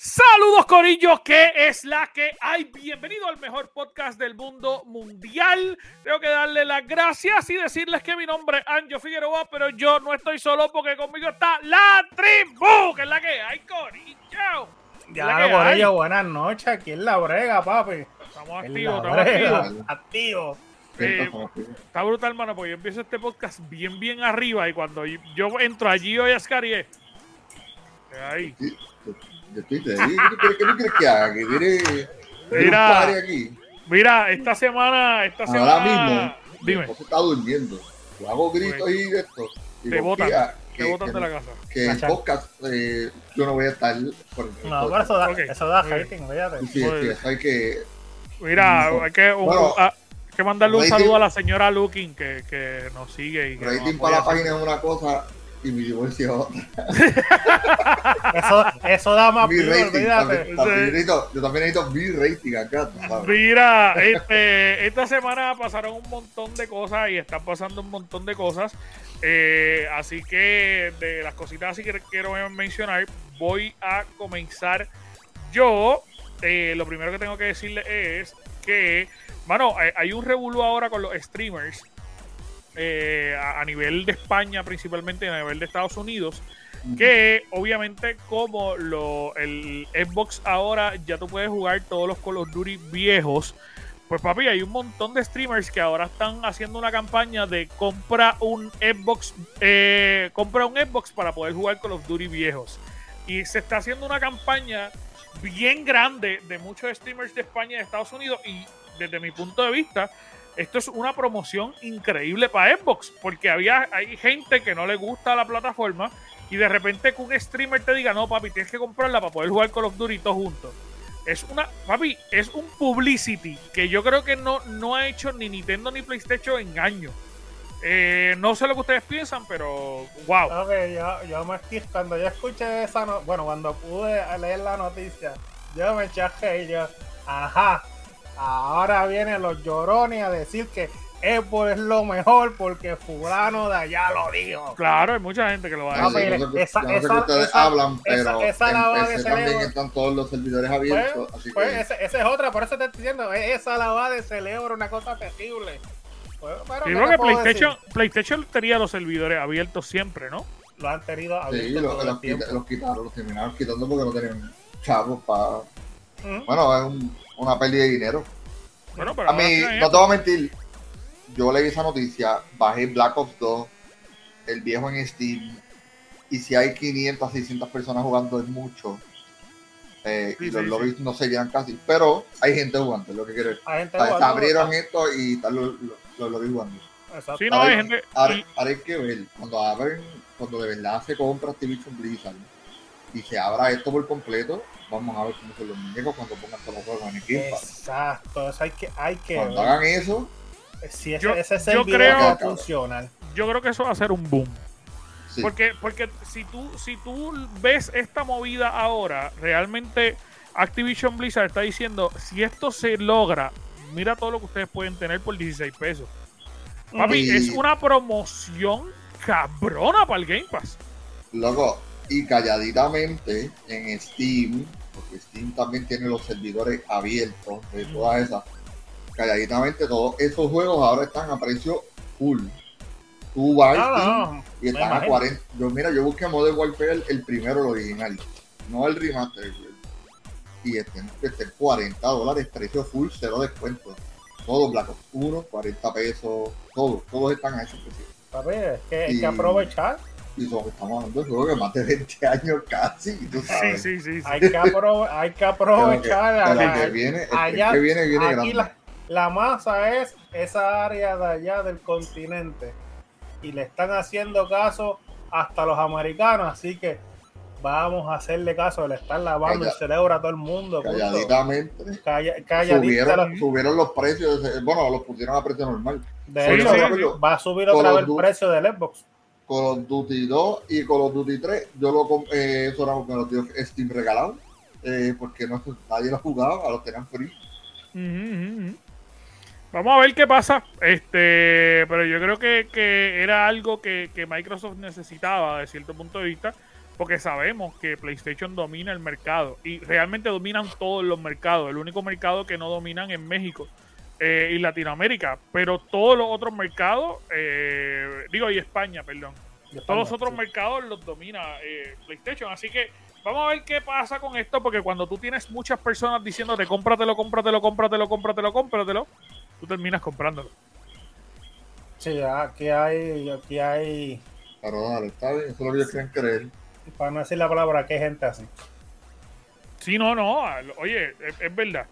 Saludos Corillos, ¿qué es la que hay? Bienvenido al mejor podcast del mundo mundial. Tengo que darle las gracias y decirles que mi nombre es Anjo Figueroa, pero yo no estoy solo porque conmigo está la tribu, que es la que hay, Corillo. Ya, Corillo, buenas noches, aquí en la brega, papi. Estamos activos, estamos activos. Activos. Eh, está brutal, hermano, porque yo empiezo este podcast bien, bien arriba y cuando yo entro allí hoy a ahí. ¿Qué quieres que haga? Que tiene mira, aquí. Mira, esta semana, esta Ahora semana. mismo, dime. está durmiendo. Yo hago gritos y esto. te botan. Te botan de la casa. Que el podcast, eh, yo no voy a estar por el No, pero eso da, okay. eso da rating, fíjate. Sí, sí, hay que. Mira, hay que. Un, bueno, a, hay que mandarle un saludo a la señora Looking que, que nos sigue. Y que rating para la página es una cosa y mi divorcio eso, eso da más mi rating, también, también yo también necesito mi rating acá. Mira, este, esta semana pasaron un montón de cosas y están pasando un montón de cosas. Eh, así que de las cositas así que quiero mencionar, voy a comenzar yo. Eh, lo primero que tengo que decirle es que, bueno, hay un revuelo ahora con los streamers eh, a, nivel de España principalmente y a nivel de Estados Unidos. Que obviamente como lo, el Xbox ahora ya tú puedes jugar todos los Call of Duty viejos. Pues papi, hay un montón de streamers que ahora están haciendo una campaña de compra un Xbox, eh, compra un Xbox para poder jugar Call of Duty viejos. Y se está haciendo una campaña bien grande de muchos streamers de España y de Estados Unidos. Y desde mi punto de vista, esto es una promoción increíble para Xbox, porque había, hay gente que no le gusta la plataforma y de repente que un streamer te diga, no, papi, tienes que comprarla para poder jugar con los duritos juntos. Es una, papi, es un publicity que yo creo que no, no ha hecho ni Nintendo ni PlayStation en años. Eh, no sé lo que ustedes piensan, pero wow. Yo, me cuando yo escuché esa, no, bueno, cuando pude leer la noticia, yo me eché y yo, ajá, Ahora vienen los llorones a decir que Apple es lo mejor porque fulano de allá lo dijo. Claro, hay mucha gente que lo va a decir. No, esa, no esa, ustedes esa, hablan, pero esa, lavada de cerebro. también están todos los servidores abiertos. Pues, así pues que... esa, esa, es otra, por eso te estoy diciendo, esa lavada de cerebro una cosa terrible. Pues, pero, sí, que PlayStation, PlayStation tenía los servidores abiertos siempre, ¿no? Lo han tenido abiertos. Sí, lo, los, los, quitaron, los terminaron quitando porque no tenían chavos para. Bueno, es un una pérdida de dinero. Bueno, pero a mí, no te voy a mentir, yo leí esa noticia, bajé Black Ops 2, el viejo en Steam, y si hay 500, 600 personas jugando es mucho. Eh, y los lobbies no se llenan casi, pero hay gente jugando, es lo que quiero decir. Se abrieron esto y están los, los, lobbies jugando. Exacto. Sí, no, hay gente... ahora, hay que ver, cuando abren, cuando de verdad se compra Activision Blizzard y se abra esto por completo, vamos a ver cómo son los muñecos cuando pongan todos los juegos en equipo. Exacto, eso hay que, hay que Cuando hagan eso, si ese, yo, ese es el creo, que funciona. Yo creo que eso va a ser un boom. Porque, porque si tú, si tú ves esta movida ahora, realmente Activision Blizzard está diciendo, si esto se logra, mira todo lo que ustedes pueden tener por 16 pesos. Papi, es una promoción cabrona para el Game Pass. Loco, y calladitamente en Steam, porque Steam también tiene los servidores abiertos de todas esas, calladitamente todos esos juegos ahora están a precio full. Tú vas y están a 40. Yo, mira, yo busqué Modern Warfare el primero, el original, no el remaster. Y estén, estén 40 dólares, precio full, cero descuento. Todo Black Ops 1, 40 pesos, todos, todos están a ese precio. Ver, es que, hay que aprovechar y estamos hablando de juegos de más de 20 años casi. ¿tú sabes? Sí, sí, sí. Hay, que hay, que aprovechar. Que, que viene, allá, que viene, viene aquí la, la, masa es esa área de allá del continente. Y le están haciendo caso hasta los americanos. Así que vamos a hacerle caso, le están lavando Calla- el cerebro a todo el mundo. Calladitamente. Calla- calladita Subieron, la- subieron los precios, de- bueno, los pusieron a precio normal. De hecho, sí, sí. va a subir otra vez el precio del Xbox. Call of Duty 2 y Call of Duty 3, yo lo com- eh, eso era me lo dio Steam regalado, eh, porque nadie lo jugaba, los tenían free. Ujú, ujú, ujú. Vamos a ver qué pasa. Este, pero yo creo que, que era algo que, que Microsoft necesitaba de cierto punto de vista, porque sabemos que PlayStation domina el mercado y realmente dominan todos los mercados. El único mercado que no dominan es México eh, y Latinoamérica, pero todos los otros mercados, eh, digo, y España, perdón. Todos los otros Sí. mercados los domina eh, PlayStation. Así que vamos a ver qué pasa con esto, porque cuando tú tienes muchas personas diciéndote cómpratelo, cómpratelo, cómpratelo, cómpratelo, cómpratelo, tú terminas comprándolo. Sí, aquí hay, aquí hay, Pero dale, está bien, eso es lo que ellos quieren creer. para no decir la palabra, que gente así. Sí, no, no. Oye, es, es verdad.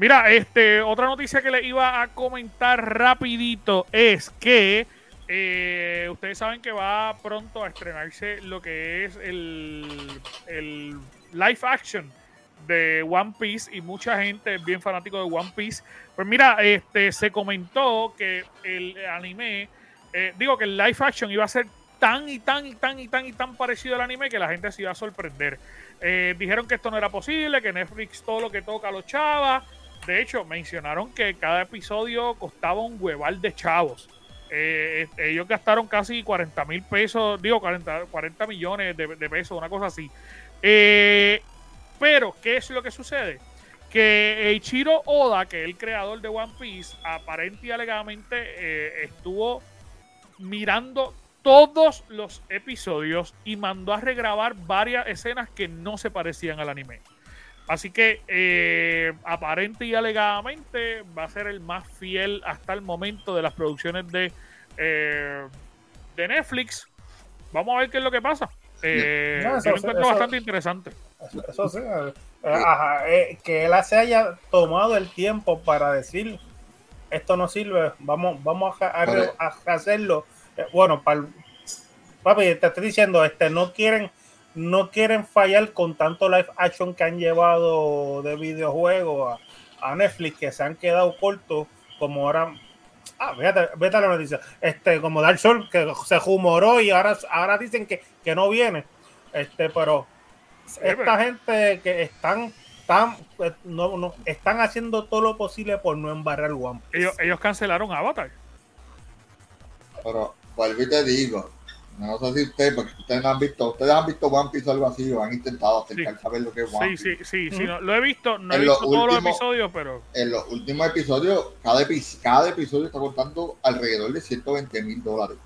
Mira, este, otra noticia que le iba a comentar rapidito es que eh, ustedes saben que va pronto a estrenarse lo que es el, el live action de One Piece y mucha gente es bien fanático de One Piece. Pues mira, este se comentó que el anime, eh, digo que el live action iba a ser tan y tan y tan y tan y tan parecido al anime que la gente se iba a sorprender. Eh, dijeron que esto no era posible, que Netflix todo lo que toca lo chava. De hecho, mencionaron que cada episodio costaba un hueval de chavos. Eh, eh, ellos gastaron casi 40 mil pesos, digo 40, 40 millones de, pesos, una cosa así. Eh, pero, ¿qué es lo que sucede? Que Eiichiro Oda, que es el creador de One Piece, aparente y alegadamente estuvo mirando todos los episodios y mandó a regrabar varias escenas que no se parecían al anime. Así que eh, aparente y alegadamente va a ser el más fiel hasta el momento de las producciones de, eh, de Netflix. Vamos a ver qué es lo que pasa. Eh, No, eso- yo lo encuentro eso- bastante interesante. Eso, eso sí. eh, ajá, eh, que él se haya tomado el tiempo para decir esto no sirve, vamos, vamos a, a- Vale. a hacerlo. Eh, bueno, para papi, te estoy diciendo, este no quieren, no quieren fallar con tanto live action que han llevado de videojuegos a, a Netflix que se han quedado cortos como ahora. Ah, fíjate, vete a la noticia. Este, como Dark Souls, que se humoró y ahora, ahora dicen que, que no viene. Este, pero esta gente que están están, eh, no, no, están haciendo todo lo posible por no embarrar One Piece. Ellos, ellos cancelaron Avatar. Pero vuelvo y te digo, no sé si ustedes, porque ustedes no han visto, ustedes han visto One Piece o algo así, o han intentado acercarse a ver lo que es One Sí, Piece. sí, sí, sí, Ujú. no, lo he visto, no he En visto los todos los episodios, pero En los últimos episodios, cada, epi- cada episodio está contando alrededor de 120 mil dólares.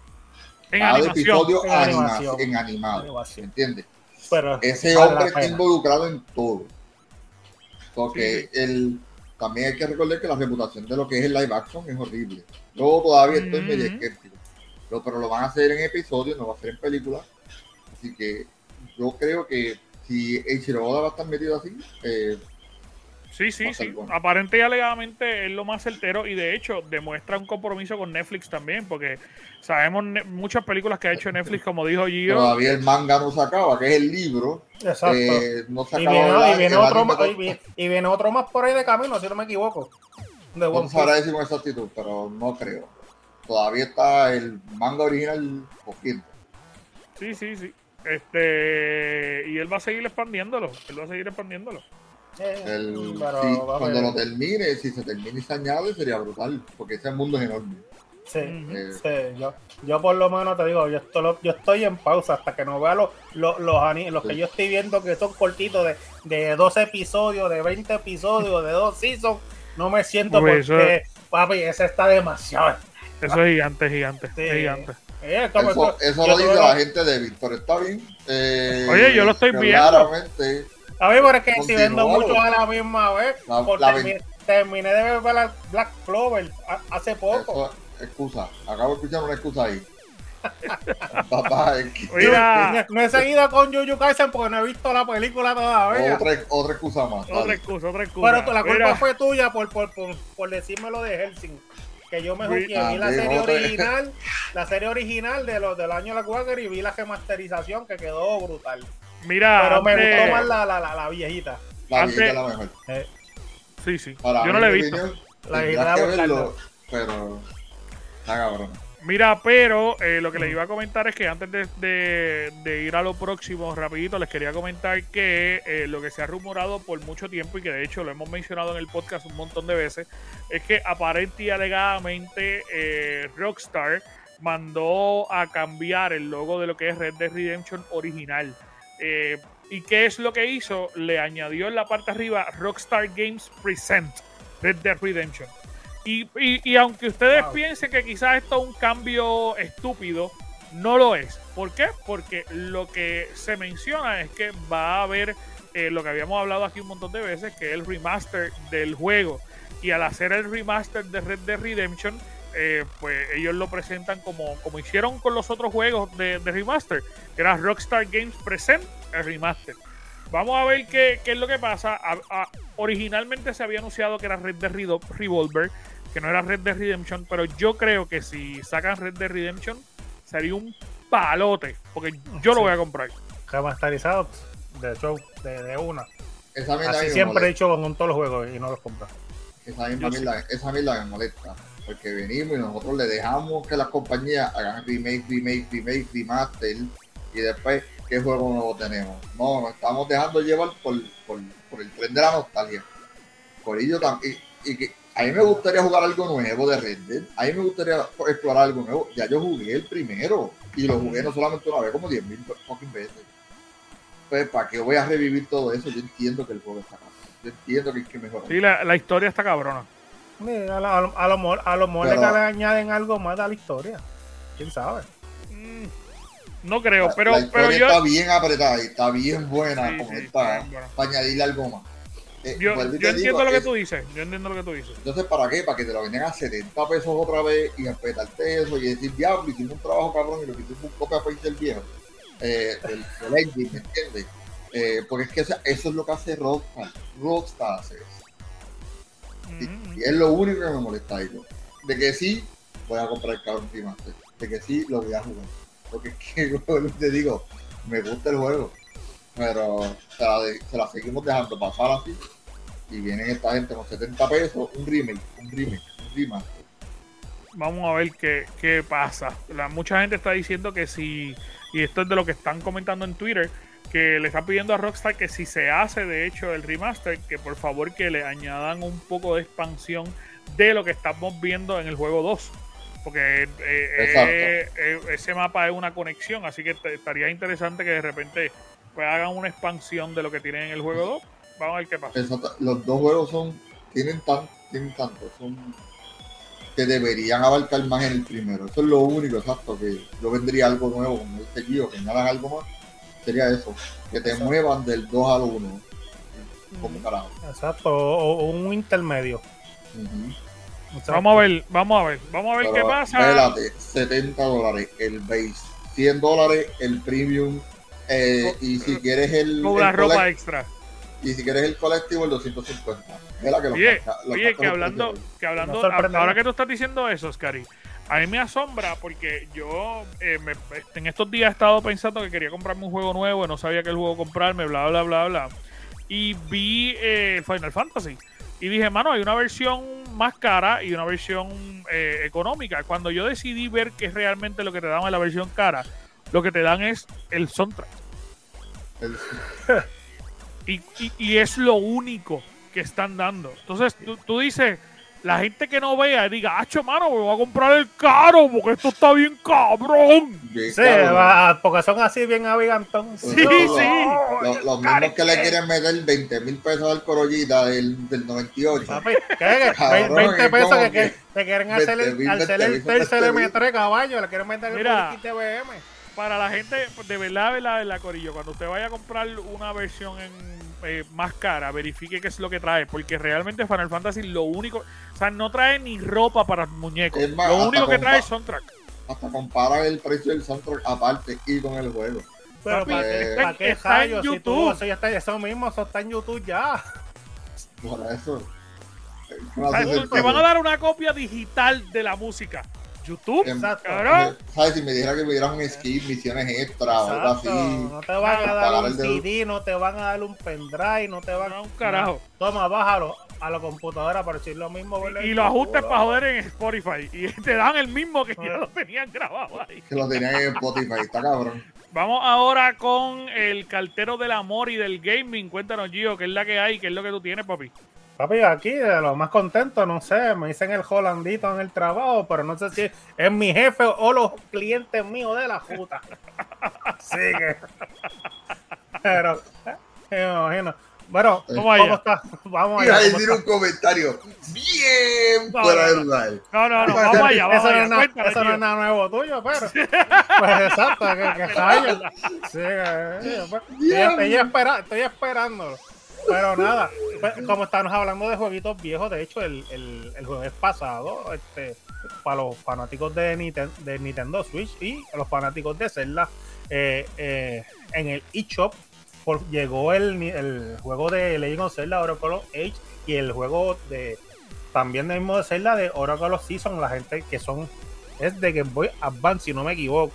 en cada animación. episodio En anima- animación. en animado. Animación. ¿Entiendes? Pero Ese hombre está involucrado en todo. Porque Sí, el, también hay que recordar que la reputación de lo que es el live action es horrible. Yo todavía estoy medio escéptico. Pero, pero lo van a hacer en episodios, no va a ser en películas. Así que yo creo que si Oda va a estar metido así, eh, Sí, sí, a sí. bueno. Aparente y alegadamente es lo más certero y de hecho demuestra un compromiso con Netflix también, porque sabemos muchas películas que ha hecho Netflix, como dijo Gio. todavía el manga no se acaba, que es el libro. Exacto. eh, no se y, viene, de y viene el otro más, y, no- viene, y viene otro más por ahí de camino, si no me equivoco. De sabrá Piece. decir con exactitud, pero no creo. Todavía está el manga original cogiendo. Sí, sí, sí. Este y él va a seguir expandiéndolo. Él va a seguir expandiéndolo. Eh, El- pero sí, vamos a cuando lo termine, si se termine y se añade, sería brutal, porque ese mundo es enorme. Sí. Eh, sí, yo, yo por lo menos te digo, yo estoy, yo estoy en pausa hasta que no vea los, los, los, los que yo estoy viendo que son cortitos de, de 12 episodios, de 20 episodios, de dos seasons. No me siento Uy, porque, eso- papi, ese está demasiado. Eso es gigante, gigante, Sí. es gigante. Eh, Eso, lo dice la gente de Víctor, está bien. Eh, Oye, yo lo estoy pero viendo. Claramente, A mí, pero es que si Continúalo. vendo mucho a la misma vez, La- por la termi- terminé de ver Black, Clover hace poco. eso excusa. Acabo de escuchar una excusa ahí. Papá, es que- Mira, No he seguido con Juju Kaisen porque no he visto la película todavía. otra, otra excusa más. otra dale. excusa, otra excusa. Pero la culpa Mira, fue tuya por, por, por, por decirme lo de Helsing. Que yo me jugué, Ah, vi la serie original, la serie original de los del año de la Quaker y vi la remasterización que quedó brutal. Mira, Pero me antes- gustó más la, la, la, la viejita. La Antes- viejita es la mejor. Eh, Sí, sí. Para Yo no la he visto. opinión, La viejita verlo, pero está cabrón. Mira, pero eh, lo que les iba a comentar es que antes de, ir a lo próximo, rapidito, les quería comentar que eh, lo que se ha rumorado por mucho tiempo y que de hecho lo hemos mencionado en el podcast un montón de veces, es que aparente y alegadamente eh, Rockstar mandó a cambiar el logo de lo que es Red Dead Redemption original. Eh, ¿Y qué es lo que hizo? Le añadió en la parte arriba Rockstar Games Present Red Dead Redemption. Y, y- y aunque ustedes Wow. piensen que quizás esto es un cambio estúpido, no lo es. ¿Por qué? Porque lo que se menciona es que va a haber eh, lo que habíamos hablado aquí un montón de veces, que es el remaster del juego. Y al hacer el remaster de Red Dead Redemption, eh, pues ellos lo presentan como, como hicieron con los otros juegos de, de remaster, que era Rockstar Games Present el remaster. Vamos a ver qué, qué es lo que pasa. A- a- originalmente se había anunciado que era Red Dead Revolver, que no era Red Dead Redemption, pero yo creo que si sacan Red Dead Redemption sería un palote, porque yo lo voy a comprar. Remasterizado de hecho, de, de una. Esa Así siempre he dicho con todos los juegos y no los compro. Esa misma sí. mierda, esa mierda me molesta. Porque venimos y nosotros le dejamos que las compañías hagan remake, remake, remake, remaster. Y después, ¿qué juego nuevo tenemos? No, nos estamos dejando llevar por, por, por el tren de la nostalgia. Por ello también. Y, y que a mí me gustaría jugar algo nuevo de Red Dead. A mí me gustaría explorar algo nuevo. Ya yo jugué el primero. Y lo jugué no solamente una vez, como 10.000 fucking veces. Pues, ¿para qué voy a revivir todo eso? Yo entiendo que el juego está acá. Yo entiendo que hay que mejorar. Sí, la, la historia está cabrona. Mira, A, lo- a, lo- a lo mejor, a lo mejor Pero- le añaden algo más a la historia. ¿Quién sabe? Mm, No creo, La- pero, la pero yo. está bien apretada y está bien buena Sí, como sí, está está bien buena. para añadirle algo más. Eh, Yo, entiendo digo, lo que es- tú dices. Yo entiendo lo que tú dices. Entonces, ¿para qué? Para que te lo vendan a 70 pesos otra vez y empetarte eso y decir, diablo, hicimos un trabajo cabrón y lo que hicimos un copia paste del viejo. Eh, del, del engine, ¿me entiendes? Eh, porque es que o sea, eso es lo que hace Rockstar. Rockstar hace eso. Y, Ujú. y es lo único que me molesta ahí. ¿no? De que sí, voy a comprar el cabrón Remaster. De que sí, lo voy a jugar. Porque es que, te digo, me gusta el juego. Pero se la, de- se la seguimos dejando pasar así. Y vienen esta gente con 70 pesos, un remake, un remake, un remaster. Vamos a ver qué, qué pasa. La, mucha gente está diciendo que si, y esto es de lo que están comentando en Twitter, que le están pidiendo a Rockstar que si se hace de hecho el remaster, que por favor que le añadan un poco de expansión de lo que estamos viendo en el juego 2. Porque eh, eh, eh, ese mapa es una conexión, así que estaría interesante que de repente pues, hagan una expansión de lo que tienen en el juego 2. Vamos a ver qué pasa. Exacto, Los dos juegos son, tienen, tan, tienen tanto, son que deberían abarcar más en el primero. Eso es lo único, exacto, que yo vendría algo nuevo, como dice Gio, que añadan algo más, sería eso, que te Exacto. muevan del 2 al 1. Como carajo. Exacto. O, o un intermedio. Vamos a ver, vamos a ver, vamos a ver qué pasa. Vélate, 70 dólares el base, 100 dólares el premium, eh, y si quieres el, Con la ropa extra. Y si quieres el colectivo el 250. Vela que los Oye, los oye, que hablando, que hablando, No ahora que tú estás diciendo eso, Scary, a mí me asombra porque yo eh, me- en estos días he estado pensando que quería comprarme un juego nuevo, no sabía qué juego comprarme, bla, bla, bla, bla. Y vi eh, Final Fantasy. Y dije, mano, hay una versión más cara y una versión eh, económica. Cuando yo decidí ver qué es realmente lo que te dan en la versión cara, lo que te dan es el soundtrack. El- Y, y- y es lo único que están dando. Entonces, tú, tú dices, la gente que no vea, diga, acho, mano, me voy a comprar el caro porque esto está bien cabrón. bien Sí, va, porque son así bien abigantón. Sí, Los- sí. Los, los mismos que le quieren meter 20 mil pesos al Corollita del, del 98. Papi, ¿qué? Cabrón, 20 es pesos que, que que te quieren hacer 20 el, mil, al ser 20 el mil, tercer 20 mil. M3 caballo, le quieren meter el Mira. TVM. Para la gente, de verdad, de verdad, de verdad, Corillo, cuando usted vaya a comprar una versión en, eh, más cara, verifique qué es lo que trae, porque realmente Final Fantasy lo único, o sea, no trae ni ropa para muñecos. Más, lo único que trae es soundtrack. Hasta compara el precio del soundtrack aparte y con el juego. Pero Papi, ¿para está para en- qué está en rayos? Si tú, YouTube. eso, ya está, eso mismo, eso está en YouTube ya. Por eso. No O sea, hace te van a dar una copia digital de la música. YouTube, Exacto. cabrón. ¿Sabes? Si me dijera que me dieran un skip, misiones extra o algo así. No te van a dar un. CD, no te van a dar un pendrive, no te van No, un carajo. Toma, bájalo a la computadora para decir lo mismo. ¿verdad? Y los ajustes para joder en Spotify. Y te dan el mismo que ya lo tenían grabado ahí. Que lo tenían en Spotify, está cabrón. Vamos ahora con el cartero del amor y del gaming. Cuéntanos, Gio, qué es la que hay, qué es lo que tú tienes, papi. Papi, aquí de lo más contento, no sé, me dicen el holandito en el trabajo, pero no sé si es mi jefe o los clientes míos de la juta. Así que. Pero, eh, me imagino. Bueno, Vamos ¿cómo allá. está? Vamos Iba a allá. ¿cómo decir un comentario bien No, fuera no, de no. lugar. No, no, no, vamos allá, vamos eso no allá. eso no es nada nuevo tuyo, pero. Pues exacto, que, que. Sí, que- pues, estoy, estoy espera- estoy esperándolo. Pero nada, pues, como estamos hablando de jueguitos viejos, de hecho, el, el, el jueves pasado, este, para los fanáticos de, Niten- de Nintendo Switch y los fanáticos de Zelda, eh, eh, en el eShop por- llegó el, el juego de Legend of Zelda Oracle of Age y el juego de también del mismo de Zelda de Oracle of Season, la gente que son es de Game Boy Advance, si no me equivoco.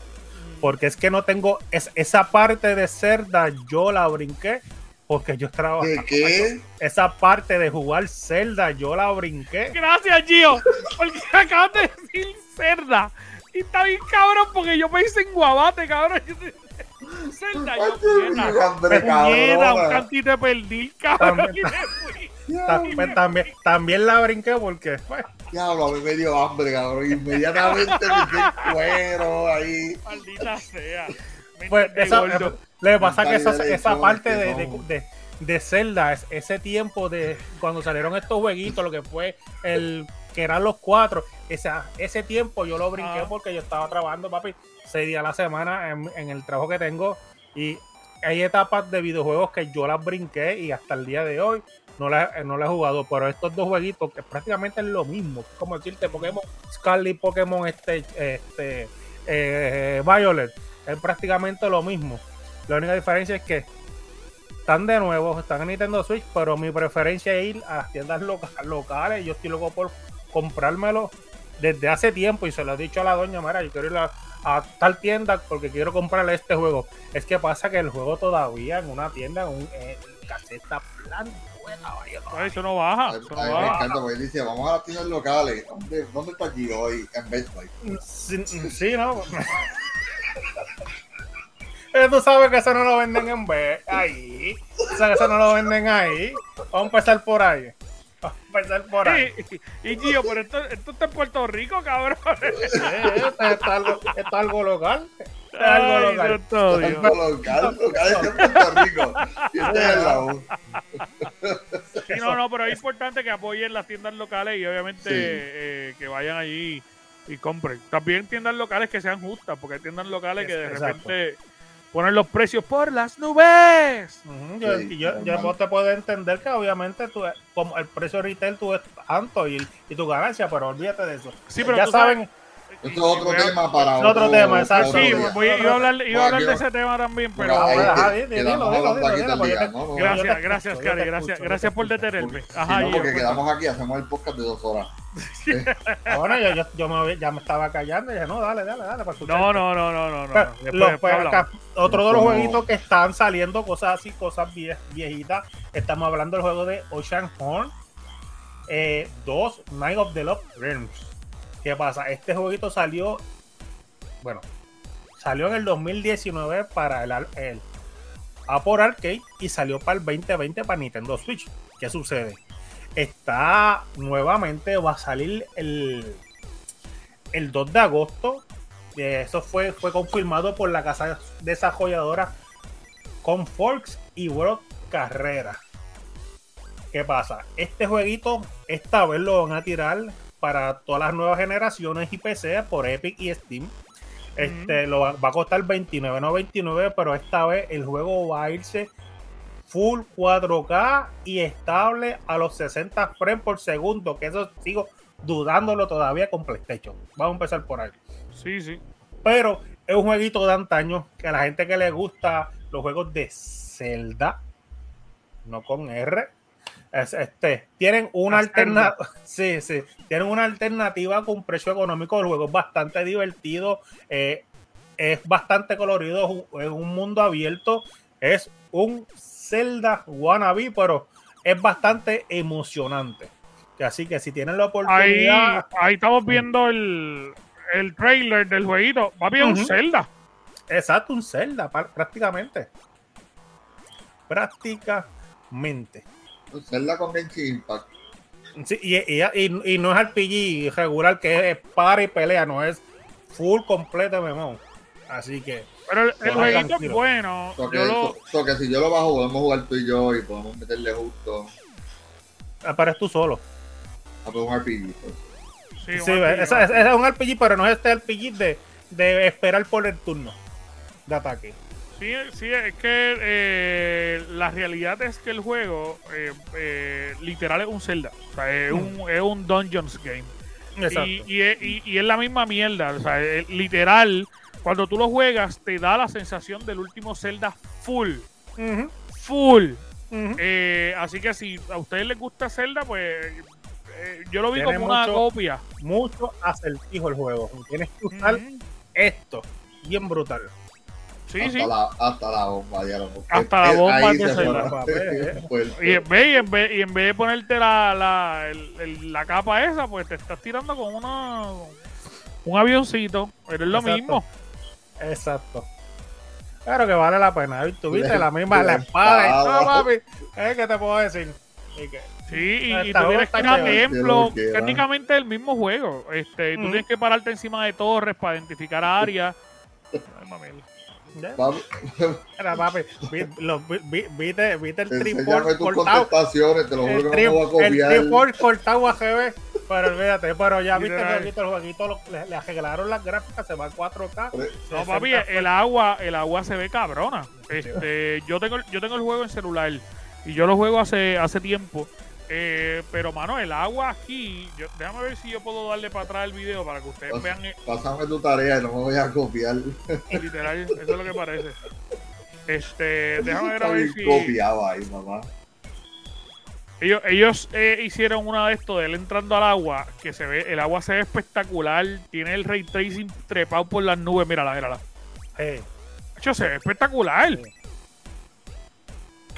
Porque es que no tengo es, esa parte de Zelda, yo la brinqué porque yo trabajo. ¿De qué? Esa parte de jugar Zelda, yo la brinqué. Gracias, Gio. Porque acabas de decir cerda. Y está bien cabrón porque yo pensé en guabate, cabrón. Cerda, yo puñeta. Un cantito de perdí, cabrón. También- Y me fui. También, también, también la brinqué porque pues, Diablo, a mí me dio hambre, cabrón. Inmediatamente me dio el cuero ahí. Maldita sea. Pues esa, gordo. le pasa que esa, parte que de, de, no. de, de Zelda, es- ese tiempo de cuando salieron estos jueguitos, lo que fue el que eran los cuatro, esa, ese tiempo yo lo brinqué Ah. porque yo estaba trabajando, papi, seis días a la semana en, en el trabajo que tengo y hay etapas de videojuegos que yo las brinqué y hasta el día de hoy no las no las he jugado, pero estos dos jueguitos que prácticamente es lo mismo, como decirte Pokémon Scarlet, Pokémon este, este eh, Violet, es prácticamente lo mismo. La única diferencia es que están de nuevo, están en Nintendo Switch, pero mi preferencia es ir a las tiendas loca- locales. Yo estoy loco por comprármelo desde hace tiempo y se lo he dicho a la doña Mara, yo quiero ir a, a tal tienda porque quiero comprarle este juego. Es que pasa que el juego todavía en una tienda, en un en caseta blanca, caballo, Ay, Eso no baja. A Eso no me baja. encanta porque él dice, vamos a las tiendas locales. ¿Dónde, dónde está aquí hoy? En Best Buy. Sí, sí, ¿no? Eh, Tú sabes que eso no lo venden en B, ahí. O sea, que eso no lo venden ahí. Vamos a empezar por ahí. Vamos a empezar por ahí. Y, y Gio, pero esto, esto está en Puerto Rico, cabrón. Eh, esto, esto es algo, esto es algo local. Esto es algo Ay, local. Algo local es en Puerto Rico. Y este es el lado. Sí, no, no, pero es importante que apoyen las tiendas locales y obviamente Sí. eh, que vayan allí y compren. También tiendas locales que sean justas, porque hay tiendas locales que de Exacto. repente ponen los precios por las nubes. Ujú, yo, Sí, y yo, te puedo entender que obviamente tú, como el precio retail tú es tanto y, y tu ganancia, pero olvídate de eso. Sí, pero ya tú sabes- saben, Esto es otro tema para Es otro tema, exacto. otro Sí, día. voy, iba a hablar, iba a hablar de ese tema también, pero... Gracias, gracias, Cari, gracias, gracias por detenerme. Si Ajá, porque quedamos aquí, hacemos el podcast de dos horas. Bueno, yo, yo, yo me, había- ya me estaba callando y dije, no, dale, dale, dale, para escuchar. No, no, no, no, no, no. Pero, Después, los- después hablamos. acá, otro de los jueguitos que están saliendo, cosas así, cosas vie- viejitas. Estamos hablando del juego de Ocean Horn eh, 2, Night of the Lost Realms. ¿Qué pasa? Este jueguito salió, bueno, salió en el 2019 para el, el Apple Arcade y salió para el 2020 para Nintendo Switch. ¿Qué sucede? Está nuevamente, va a salir el, el 2 de agosto eh, Eso fue, fue confirmado por la casa desarrolladora Conforks y World Carrera. ¿Qué pasa? Este jueguito, esta vez lo van a tirar para todas las nuevas generaciones y PC por Epic y Steam. Este lo va, va a costar 29.99, pero esta vez el juego va a irse full 4K y estable a los 60 frames por segundo, que eso sigo dudándolo todavía con PlayStation. Vamos a empezar por ahí. Sí, sí. Pero es un jueguito de antaño que a la gente que le gusta los juegos de Zelda, no con R, Es, este, tienen una alternativa. Sí, sí. Tienen una alternativa con precio económico. El juego es bastante divertido. eh, es bastante colorido. Es un, un mundo abierto. Es un Zelda wannabe, pero es bastante emocionante. Así que si tienen la oportunidad. ahí estamos viendo el, el trailer del jueguito. Papi, es un Ujú. Zelda. Exacto, un Zelda, prácticamente. Prácticamente. Zelda con Genshin Impact. Sí, y, y- y- y no es RPG regular que es para y pelea, no es full completo MMO. Así que, Pero el, el jueguito es bueno. So que, Yo lo, so- so que si yo lo bajo, podemos jugar tú y yo y podemos meterle justo ah, pero es tú solo. a un RPG. pues. sí, un Sí, RPG, esa- esa- ese es un RPG, pero no es este RPG de, de esperar por el turno de ataque. Sí, sí, es que eh, la realidad es que el juego eh, eh, literal es un Zelda. O sea, es, un, es un Dungeons Game. Exacto. Y, y es- y- y es la misma mierda. O sea, literal, cuando tú lo juegas, te da la sensación del último Zelda full. Full. Eh, así que si a ustedes les gusta Zelda, pues yo lo vi Tiene como una copia. Mucho acertijo el juego. Tienes que usar Ujú. esto. Bien brutal. Sí, hasta, sí. La, hasta la bomba, ya lo Hasta la bomba. Fuerte. Y en, vez, y, en vez, y en vez de ponerte la, la, el- el- la capa esa, pues te estás tirando con una un avioncito. Pero es lo Exacto. mismo. Exacto. Claro que vale la pena. ¿viste? ¿Tú viste? La- misma, la espada. y espada. papi. ¿Eh? ¿Qué te puedo decir? Y que- Sí, y, y tú tienes que ir a bastante bien. templo, que técnicamente el mismo juego. Este, Tú Ujú. tienes que pararte encima de torres para identificar áreas. Ay, mamel. ¿Ya? Papi, Mira, papi, vi- lo- vi- vi- viste, viste el tripod tus cortado. contestaciones, te lo juro El, que no voy a tri- el copiar. tripod cortado a GB. Pero olvídate, pero ya viste jueguito, el jueguito lo- le, le arreglaron las gráficas, se va a 4K. Pero- No, 60 papi, el agua, el agua se ve cabrona. Este, yo tengo, yo tengo el juego en celular y yo lo juego hace, hace tiempo. Eh, pero mano, el agua aquí, yo- déjame ver si yo puedo darle para atrás el video para que ustedes Pas- vean eh, Pásame tu tarea y no me voy a copiar. literal, eso es lo que parece. Este, déjame ver a ver si copiado ahí, mamá. ellos, ellos eh, hicieron una de esto de él entrando al agua, que se ve, el agua se ve espectacular, tiene el ray tracing trepado por las nubes, mírala, mírala. Eh, Hecho, se ve espectacular. Sí.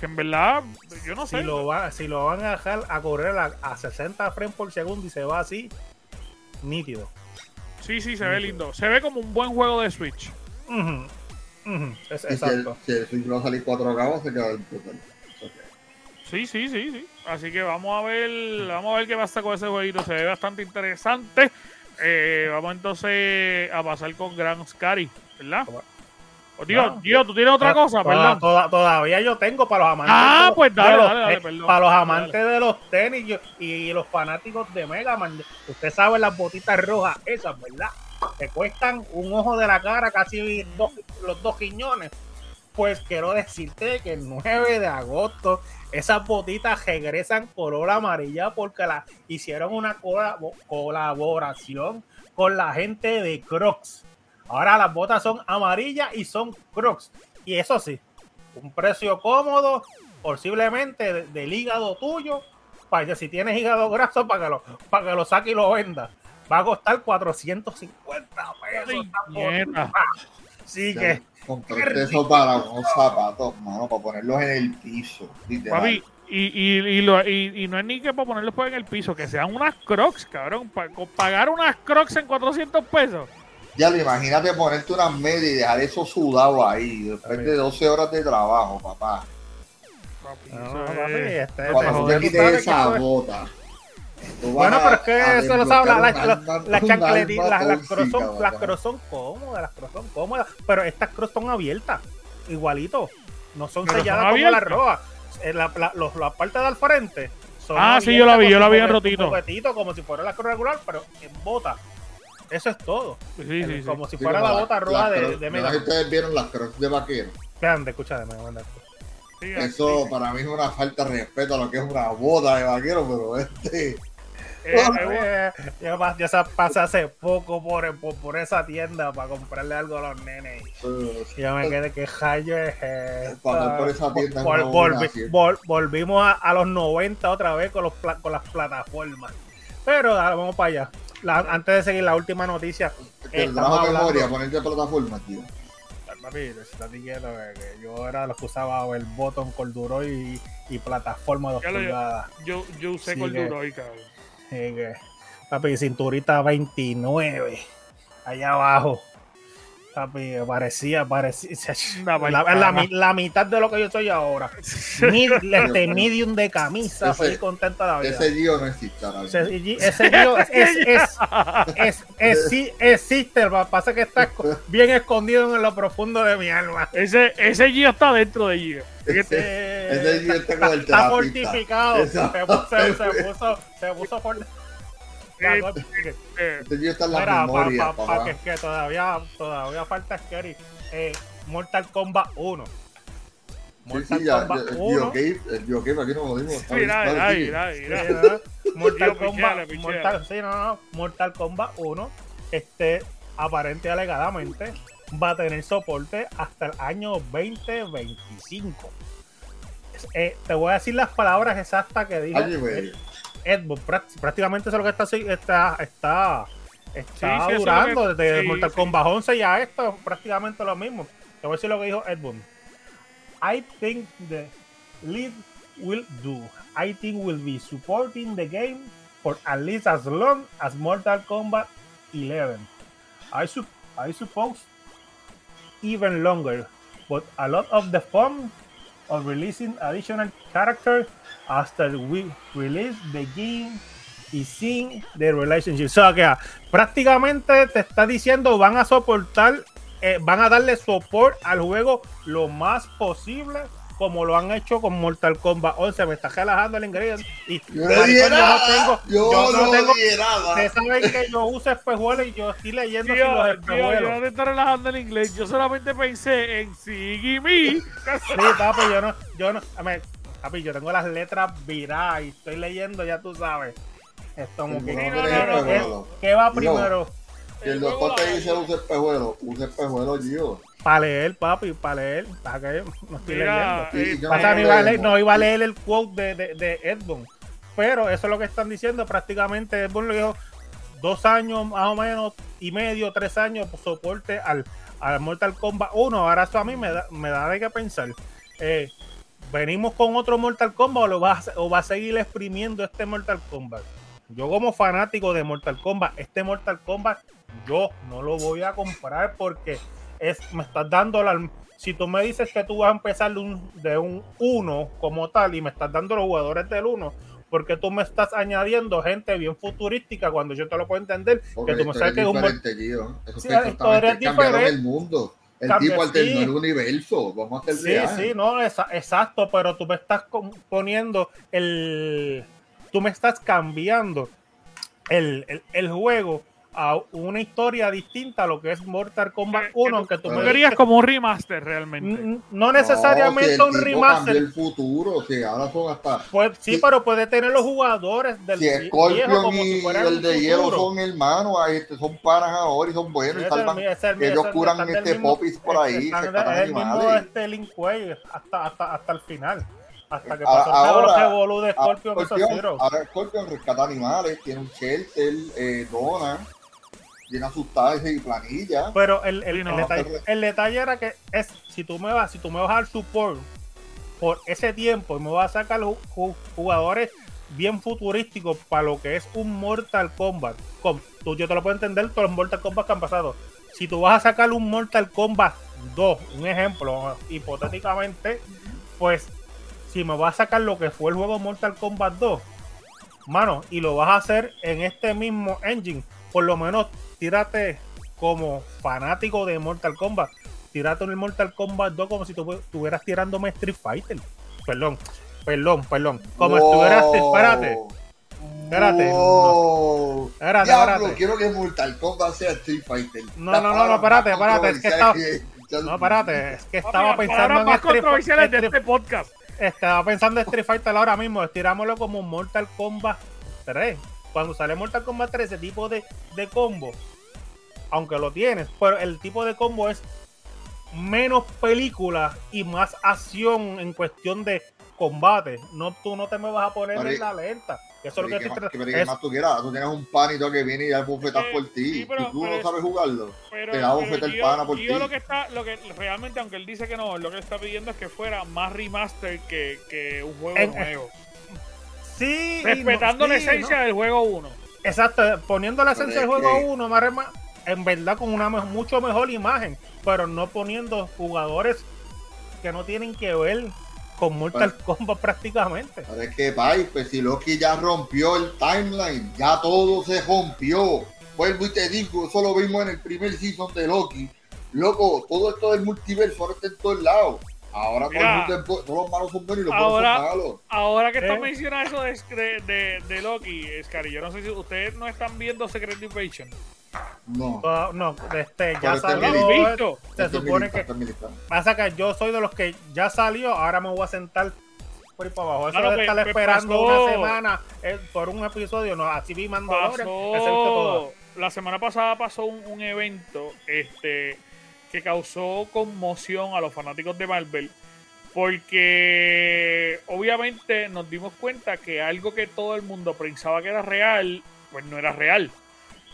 Que en verdad, yo no sé. si, lo va, si lo van a dejar a correr a, a 60 frames por segundo y se va así, nítido. Sí, sí, se ve lindo. Se ve como un buen juego de Switch. Es- si el, exacto. si el Switch va a salir 4K, va a quedar brutal. Sí, sí, sí, sí. Así que vamos a ver, vamos a ver qué pasa con ese jueguito. Se ve bastante interesante. Eh, vamos entonces a pasar con Grand Scary, ¿verdad? Tío, No. tío, tú tienes otra cosa, Toda- toda- todavía yo tengo para los amantes. Ah, de los- pues dale, los- dale, dale, eh, perdón. Para los Dale, amantes de los tenis yo- y los fanáticos de Mega Man. Usted sabe las botitas rojas, esas, ¿verdad? Que cuestan un ojo de la cara, casi dos- los dos quiñones. Pues quiero decirte que el 9 de agosto esas botitas regresan color amarilla porque la, hicieron una colabo- colaboración con la gente de Crocs. Ahora las botas son amarillas y son Crocs. Y eso sí, un precio cómodo, posiblemente de- del hígado tuyo, para que si tienes hígado graso, para que lo, para que lo saque y lo venda. Va a costar 450 pesos. Así que, Compraste eso para unos zapatos, mano, para ponerlos en el piso. Papi, y, y, y, lo- y- y no es ni que para ponerlos pues en el piso, que sean unas crocs, cabrón. Pa- con pagar unas crocs en 400 pesos. Ya lo imagínate ponerte unas medias y dejar eso sudado ahí, después de 12 horas de trabajo, papá. Papi, no, eso papi, es- este- te Cuando te quites esa bota. Bueno, pero a- es que eso lo sabe, la- la- la- las chancletitas, las, las cross son, las papá. cross son cómodas, las cross son cómodas, pero estas cross son abiertas, igualito, no son Pero son selladas como abiertas. las rojas. En la, la, los- la parte del frente son Ah, sí, yo la vi, yo la vi en rotito. como si fuera la cross regular, pero en bota. Eso es todo. Sí, sí, sí. Como si Sí, fuera la bota roja de, de no Mega Man. ustedes vieron las crocs de vaquero. Grande, escúchame, me manda. Sí, Eso sí. para mí es una falta de respeto a lo que es una bota de vaquero, pero este. Eh, eh, yo, pasé hace poco por, por, por esa tienda para comprarle algo a los nenes. Y yo me quedé, ¿qué rayo es esto? Pasar por esa tienda Vol- no volvi- hacienda. vol- volvimos a, a los 90 otra vez con, los con las plataformas. Pero ahora vamos para allá. La- antes de seguir la última noticia, Te estamos trajo memoria ponerte plataforma, tío. papi, estás diciendo que, yo era los que usaba el botón Corduroy y, y plataforma 2 Ya lo- pulgadas. yo, yo usé Sí, Corduroy, cabrón. Que, papi, cinturita 29, allá abajo. Papi, parecía, parecía. La, mitad de lo que yo soy ahora. Mid- este medium de camisa, Ese- feliz contenta la vida. Ese Gio no existe ahora mismo. Ese, ese tío es, es, es, es- es- sí, existe, pasa es que está bien escondido en lo profundo de mi alma. Ese, ese Gio está dentro de Gio. Ese, ese Gio está como el está fortificado. Se puso, se, se puso, se puso en la pa- pa- que, que todavía, todavía falta Scary. Eh, Mortal Kombat 1. Sí, Mortal sí, ya, Kombat el 1. Geocave, el aquí no lo dimos. mira, mira, Sí. Mortal Kombat. Mortal, sí, no, no, Mortal Kombat 1, este, aparente y alegadamente, va a tener soporte hasta el año 2025. Eh, te voy a decir las palabras exactas que dijo Año y medio. Edmund. Prá- Prácticamente eso es lo que está, está, está, está Sí, es que- desde sí, Mortal. Kombat 11 y a esto, prácticamente lo mismo. Te voy a decir lo que dijo Edmund. I think the lead will do. I think will be supporting the game for at least as long as Mortal Kombat 11. I, sup- I suppose even longer, but a lot of the fun of releasing additional characters after we release the game y seeing the relationship. O sea, que ah, prácticamente te está diciendo van a soportar, eh, van a darle soporte al juego lo más posible. Como lo han hecho con Mortal Kombat 11, me está relajando el ingrediente. Y Yo no maricón, dije yo no tengo, Yo yo no no tengo. Ustedes saben que yo uso espejuelos y yo estoy leyendo Tío, así los tío, yo espejuelos. no te estoy relajando en inglés. Yo solamente pensé en Siggy Sí, papi, yo no, yo no, a ver, papi, yo tengo las letras viradas y estoy leyendo, ya tú sabes. Es como Sí, que, no ¿qué, va No. primero? Si el doctor te dice usa espejuelo, usa espejuelo, Gio. Para leer, papi, para leer. Para que no estoy Mira, leyendo. Pasa, no no, iba a leer, leemos. no iba a leer el quote de, de, de Edmund. Pero eso es lo que están diciendo. Prácticamente Edmund le dijo dos años más o menos y medio, tres años por soporte al, al Mortal Kombat 1. Ahora eso a mí me da, me da de qué pensar. Eh, ¿Venimos con otro Mortal Kombat o, lo va a, o va a seguir exprimiendo este Mortal Kombat? Yo como fanático de Mortal Kombat, este Mortal Kombat yo no lo voy a comprar porque es, me estás dando la... Si tú me dices que tú vas a empezar de un, de un 1 como tal y me estás dando los jugadores del 1, porque tú me estás añadiendo gente bien futurística cuando yo te lo puedo entender? Porque que tú me sabes es que es un... Eso Sí, es diferente. el mundo. El Cambia- tipo alternó sí. el universo. Vamos a ser Sí, sí, no, exacto, pero tú me estás poniendo el. Tú me estás cambiando el, el, el juego a una historia distinta a lo que es Mortal Kombat Que- 1, que aunque tú me querías como un remaster realmente. No necesariamente No, un si el tipo remaster. el futuro, si ahora son hasta. Pues, sí, Sí. pero puede tener los jugadores del Si viejo como y si fueran el un de hielo son hermanos, ahí, este, son panas ahora y son buenos y Ese es salvan. el- es el- ellos curan este popis por ahí, están se están es el mismo este Link Way hasta, hasta, hasta el final. Hasta que pasó todo ahora- lo que voló de Scorpion y ahora Scorpion rescata animales, tiene un shelter, eh, dona, tiene asustada y planilla. Pero el, el, no. el detalle, el detalle era que es si tú me vas, si tú me vas a dar support por ese tiempo y me vas a sacar ju- ju- jugadores bien futurísticos para lo que es un Mortal Kombat. Com- tú, yo te lo puedo entender todos los Mortal Kombat que han pasado. Si tú vas a sacar un Mortal Kombat 2, un ejemplo, hipotéticamente, pues si me vas a sacar lo que fue el juego Mortal Kombat 2, mano, y lo vas a hacer en este mismo engine, por lo menos tírate como fanático de Mortal Kombat, tírate en el Mortal Kombat 2 como si tú estuvieras tirándome Street Fighter. Perdón, perdón, perdón. Como estuvieras, espérate, Espérate, Wow. espérate, Diablo, espérate. quiero que Mortal Kombat sea Street Fighter. No, no, no, no, espérate, espérate, es que que- No, espérate, es que estaba pensando en más Street, controversiales de este podcast. estaba pensando en Street Fighter ahora mismo, estirámoslo como Mortal Kombat 3. Cuando sale Mortal Kombat 3, ese tipo de, de combo, aunque lo tienes, pero el tipo de combo es menos película y más acción en cuestión de combate. No, tú no te me vas a poner Pero en y- la lenta. Eso es lo que ¿Qué estoy más, tratando- tú quieras? Tú tienes un panito que viene y da bofetas Eh, por ti. sí, pero- si tú pero- no sabes jugarlo, Pero, te da pero bofeta el pana por ti. lo que está, lo que realmente, aunque él dice que no, lo que está pidiendo es que fuera más remaster que, que un juego En- nuevo. Sí, no- Respetando la sí, esencia no. del juego 1. Exacto, poniendo la esencia del juego que- 1, más en verdad con una mucho mejor imagen, pero no poniendo jugadores que no tienen que ver con Mortal Kombat prácticamente. Pero es que, Pai, pues si Loki ya rompió el timeline, ya todo se rompió. Vuelvo y te digo, eso lo vimos en el primer season de Loki. Loco, todo esto del multiverso ahora está en todos lados. Ahora Mira. todos los malos son buenos y los buenos Ahora- son malos. Ahora que ¿Eh? estás mencionando eso de, de, Loki, Scary, yo no sé si ustedes no están viendo Secret Invasion. No. Ah, no, este, ya este ¿No lo salió. visto? Se Este es supone militar, que este militar. pasa que yo soy de los que ya salió, ahora me voy a sentar por ahí para abajo. Eso Ah, no, de estar esperando pasó. una semana eh, por un episodio, no, así vi Mandalorian, viste todo. Pasó, la semana pasada pasó un, un evento este, que causó conmoción a los fanáticos de Marvel. Porque obviamente nos dimos cuenta que algo que todo el mundo pensaba que era real, pues no era real.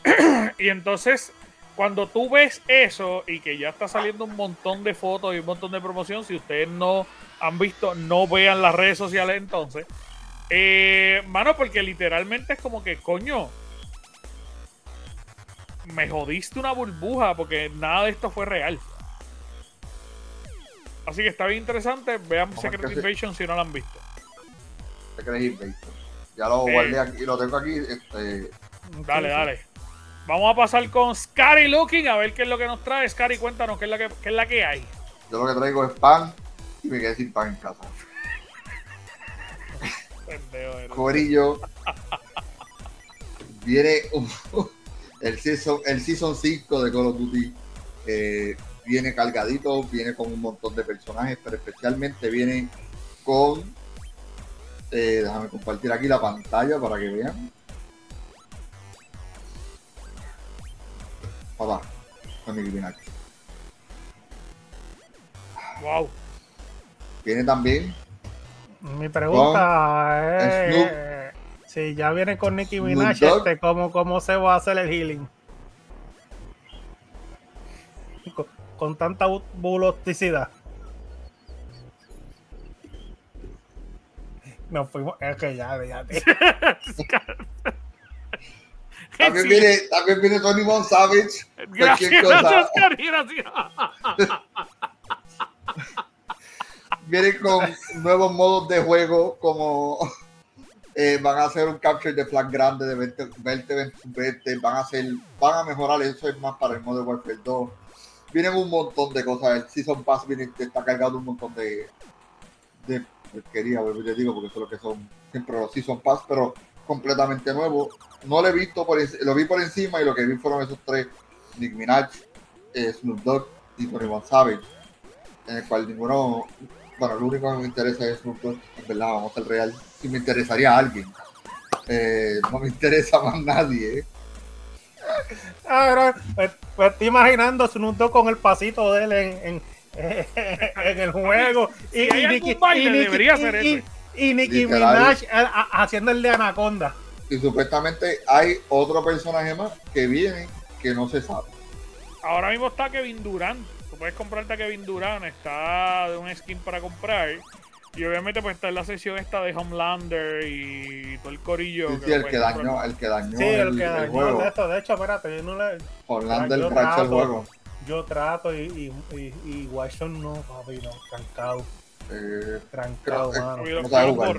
y entonces, cuando tú ves eso y que ya está saliendo un montón de fotos y un montón de promoción, si ustedes no han visto, no vean las redes sociales entonces. Eh, mano, porque literalmente es como que, coño, me jodiste una burbuja porque nada de esto fue real. Así que está bien interesante. Vean Vamos Secret Invasion si no lo han visto. Te crees Invasion. Ya lo Eh. guardé aquí, lo tengo aquí. Este, Dale, dale. Vamos a pasar con Scary Looking a ver qué es lo que nos trae. Scary, cuéntanos qué es la que, qué es la que hay. yo lo que traigo es pan y me quedé sin pan en casa. Corillo. Viene un- el, season, el Season 5 de Call of Duty. eh, viene cargadito, viene con un montón de personajes, pero especialmente viene con. eh, déjame compartir aquí la pantalla para que vean. Papá, con Minaj. Wow. Viene también Mi pregunta es Snoop. Si ya viene con Nicki Minaj, este, ¿cómo, ¿cómo se va a hacer el healing? Con, con tanta bu- bulosticidad. Nos fuimos, es que ya, ya. También, Sí. viene, también viene Tony Von Savage. Gracias, cosa. gracias. Vienen con nuevos modos de juego como eh, van a hacer un capture de flag grande de 20, 20, 20, van a hacer, van a mejorar eso es más para el modo Warfare 2. Vienen un montón de cosas, el Season Pass viene, está cargado un montón de, de porquería, digo, porque eso es lo que son siempre los Season Pass, pero completamente nuevo. No lo he visto, por, lo vi por encima y lo que vi fueron esos tres, Nick Minaj, eh, Snoop Dogg y Tony Van Savage, en el cual ninguno, bueno, lo único que me interesa es Snoop Dogg, en verdad, vamos a ser real, si me interesaría a alguien. Eh, no me interesa más nadie, eh. Ah, pues, pues estoy imaginando Snoop Dogg con el pasito de él en, en, en el juego. Si hay algún baile, debería ser y, ese. y Nicki. Minaj a- a- haciendo el de Anaconda. Y supuestamente hay otro personaje más que viene que no se sabe. Ahora mismo está Kevin Durant. Tú puedes comprarte a Kevin Durant. Está de un skin para comprar. Y obviamente pues está en la sesión esta de Homelander y todo el corillo. Sí, que sí, el puedes que dañó, el que dañó Sí, el, el que el dañó juego. de esto. De hecho, espérate, yo no le. Orlando yo el trato. el juego. Yo trato y, y, y, y Watson no, papi, no, trancado, Eh, trancado, creo- mano. No sabe jugar,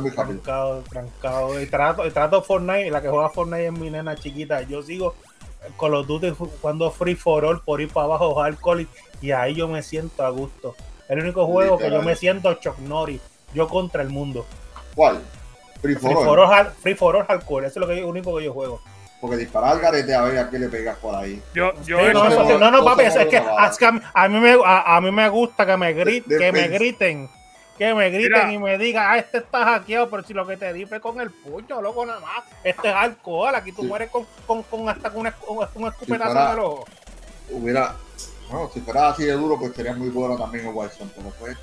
muy. Trancado, trancado. Y trato, y trato Fortnite, y la que juega Fortnite es mi nena chiquita. Yo sigo con los dudes cuando Free for All por ir para abajo hardcore y, y ahí yo me siento a gusto. El único juego que yo me siento Chuck Norris, yo contra el mundo. ¿Cuál? Free Free for for all. All, Free for All hardcore, eso es lo que yo- único que yo juego. Porque disparar al garete a ver a qué le pegas por ahí. Yo, yo Sí, no, eso no- papi, es que, es a, mí, me, a, a mí me gusta que me, grit- De- que me griten, que me griten Mira. y me digan, ah, este está hackeado, pero si lo que te di fue con el puño, loco, nada más. Este es alcohol, aquí tú Sí. mueres con, con, con hasta con un, escupetazo el ojo. Hubiera, bueno, si fuera así de duro, pues sería muy bueno también el Warzone, pero pues.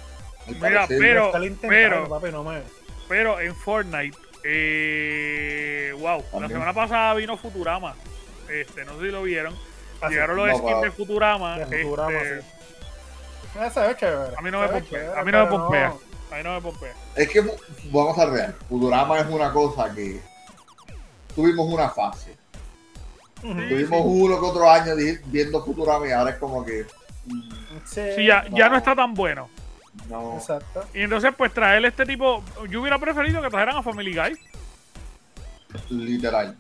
Mira, pero- pero- papi, no me... Pero en Fortnite, eh, wow, la semana pasada vino Futurama. Este, no sé si lo vieron. Así, Llegaron los no, skins de Futurama. de Futurama, este, sí. Ese es chévere. A mí no me pompea, a mí no me pompea. A mí no me pompea. Es que vamos a real. Futurama es una cosa que tuvimos una fase. Tuvimos uno que otro año viendo Futurama y ahora es como que Sí, Sí, ya, ya no No. está tan bueno. no. Exacto. Y entonces, pues traer este tipo. Yo hubiera preferido que trajeran a Family Guy. Literal.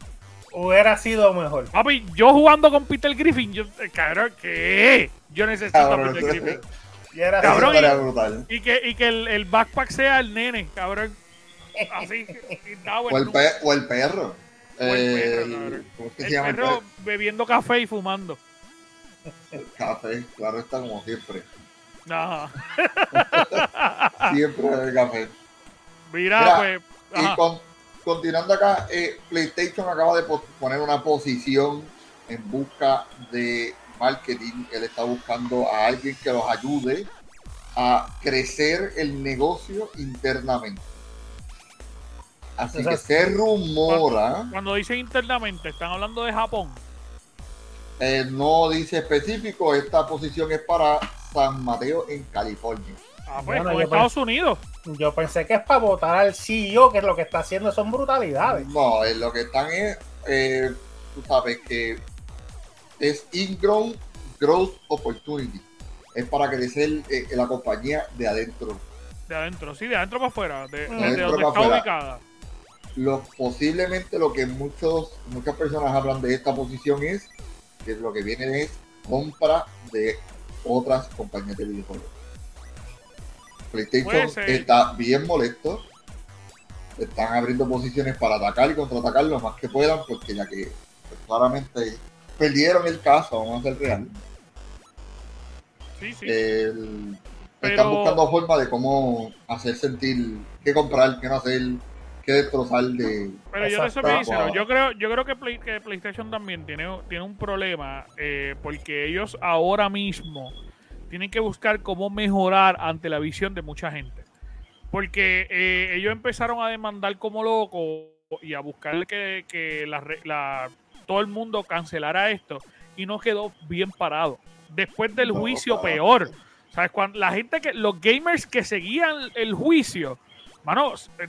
Hubiera sido mejor. Papi, yo jugando con Peter Griffin, yo, eh, cabrón, ¿qué? Yo necesito Cabrón, a Peter entonces- Griffin. Y era Cabrón, y- brutal. Y que, y que el, el backpack sea el nene, cabrón. Así, el, o el perro. O el perro, El- cabrón. ¿Cómo es que El se llama el perro perro? bebiendo café y fumando. Café. Claro está como siempre. Ajá. Siempre el café. Mira, Mira, pues. Y con- continuando acá, eh, PlayStation acaba de poner una posición en busca de marketing. Él está buscando a alguien que los ayude a crecer el negocio internamente. Así que se rumora, Cuando dicen internamente, están hablando de Japón. eh, no dice específico, esta posición es para San Mateo en California. Ah, pues, Bueno, Estados Unidos. Yo pensé que es para votar al CEO, que es lo que está haciendo son brutalidades. No, eh, lo que están es, eh, tú sabes que es ingrown growth opportunity. Es para crecer eh, la compañía de adentro. De adentro, sí, de adentro para afuera. De, De de adentro donde para está afuera. ubicada. Lo, posiblemente lo que muchos, muchas personas hablan de esta posición es que lo que viene es compra de otras compañías de videojuegos. PlayStation está bien molesto. Están abriendo posiciones para atacar y contraatacar lo más que puedan, porque ya que pues, claramente perdieron el caso, vamos a ser real. Sí, sí. El- Pero- Están buscando forma de cómo hacer sentir qué comprar, qué no hacer, qué destrozar de. Pero yo bien sincero, Wow. yo creo, yo creo que, Play- que PlayStation también tiene, tiene un problema eh, porque ellos ahora mismo tienen que buscar cómo mejorar ante la visión de mucha gente. Porque eh, ellos empezaron a demandar como locos y a buscar que, que la la- todo el mundo cancelara esto y no quedó bien parado. Después del No, juicio, peor. ¿Sabes? Cuando la gente que, los gamers que seguían el juicio, manos, eh,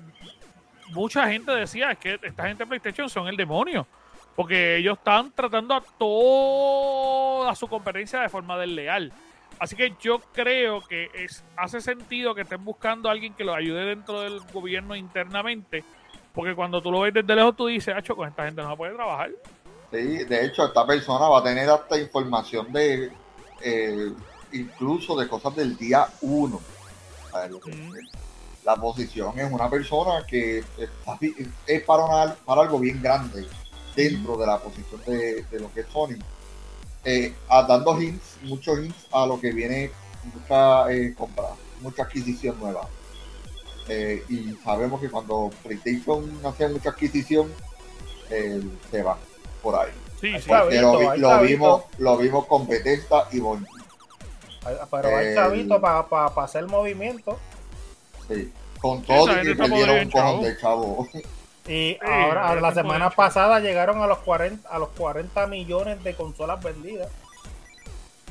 mucha gente decía es que esta gente de PlayStation son el demonio. Porque ellos están tratando a toda su competencia de forma desleal. Así que yo creo que es, hace sentido que estén buscando a alguien que los ayude dentro del gobierno internamente. Porque cuando tú lo ves desde lejos, tú dices, Acho, con esta gente no se puede trabajar. Sí, de hecho, esta persona va a tener hasta información de. eh, incluso de cosas del día 1. Mm. La posición es una persona que está es para, una- para algo bien grande dentro de la posición de, de lo que es Sony. Eh, dando hints, muchos hints a lo que viene mucha eh, compra, mucha adquisición nueva. Eh, y sabemos que cuando PlayStation hace mucha adquisición, se va por ahí. Sí, Ahí sí. está. Porque lo, vi- ahí lo está, vimos, lo vimos con Bethesda y Bungie. Pero hay El- chavito para hacer movimiento. Sí. Con todo y que perdieron un cojón de chavo. Y ahora, ahora la semana hecho. pasada llegaron a los 40 a los 40 millones de consolas vendidas.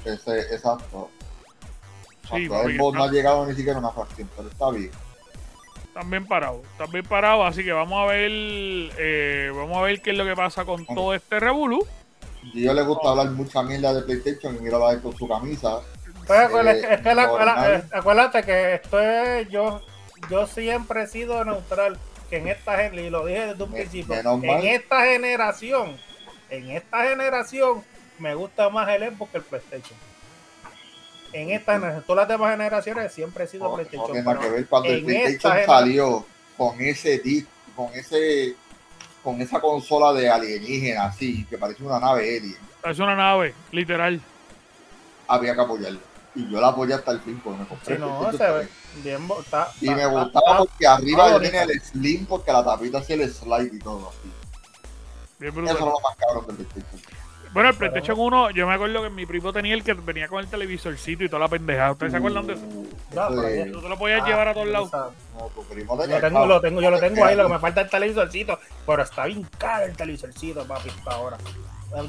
Ese, exacto. Sí, Xbox no ha llegado ni siquiera a una fracción, pero está bien. Están bien parados, están bien parados, así que vamos a ver, eh, vamos a ver qué es lo que pasa con todo este revolú. Y yo le gusta hablar mucha mierda de PlayStation y mira la con su camisa. Pues, acuérdate- Eh, es que la- la- normal. eh, acuérdate que esto es yo yo siempre he sido neutral que en esta y lo dije desde un Me- principio en mal. esta generación en esta generación me gusta más el Xbox que el PlayStation en esta generación todas las demás generaciones siempre he sido No, no PlayStation pero que ver cuando el en PlayStation esta generación- salió con ese disc, con ese con esa consola de alienígena así, que parece una nave alien, Es una nave, literal. había que apoyarlo. Y yo la apoyé hasta el fin porque me compré. Sí, no, el se ve bien. bo- Está, Y me está- gustaba está- porque arriba está tenía el slim porque la tapita hacía el slide y todo así. Bien Eso es lo más cabrón del PlayStation. Bueno, el PlayStation 1, yo me acuerdo que mi primo tenía el que venía con el televisorcito y toda la pendejada. ¿Ustedes se acuerdan de eso? No, Tú te lo podías Ah, llevar a todos lados. no, tu primo Lo tenía tengo, lo tengo, yo lo tengo ahí, lo que me falta es el televisorcito, pero está bien caro el televisorcito, papi, hasta ahora.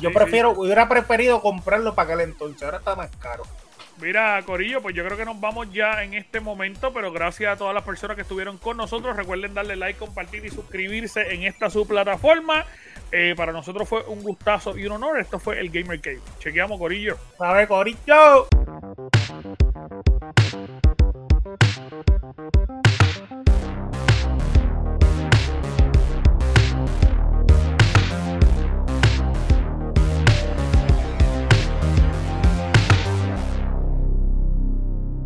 Yo Sí, prefiero, hubiera preferido comprarlo para aquel entonces, ahora está más caro. Mira, Corillo, pues yo creo que nos vamos ya en este momento, pero gracias a todas las personas que estuvieron con nosotros. Recuerden darle like, compartir y suscribirse en esta su plataforma. Eh, para nosotros fue un gustazo y un honor. Esto fue el Gamer Cave. Chequeamos, Corillo. ¡Sabe, Corillo!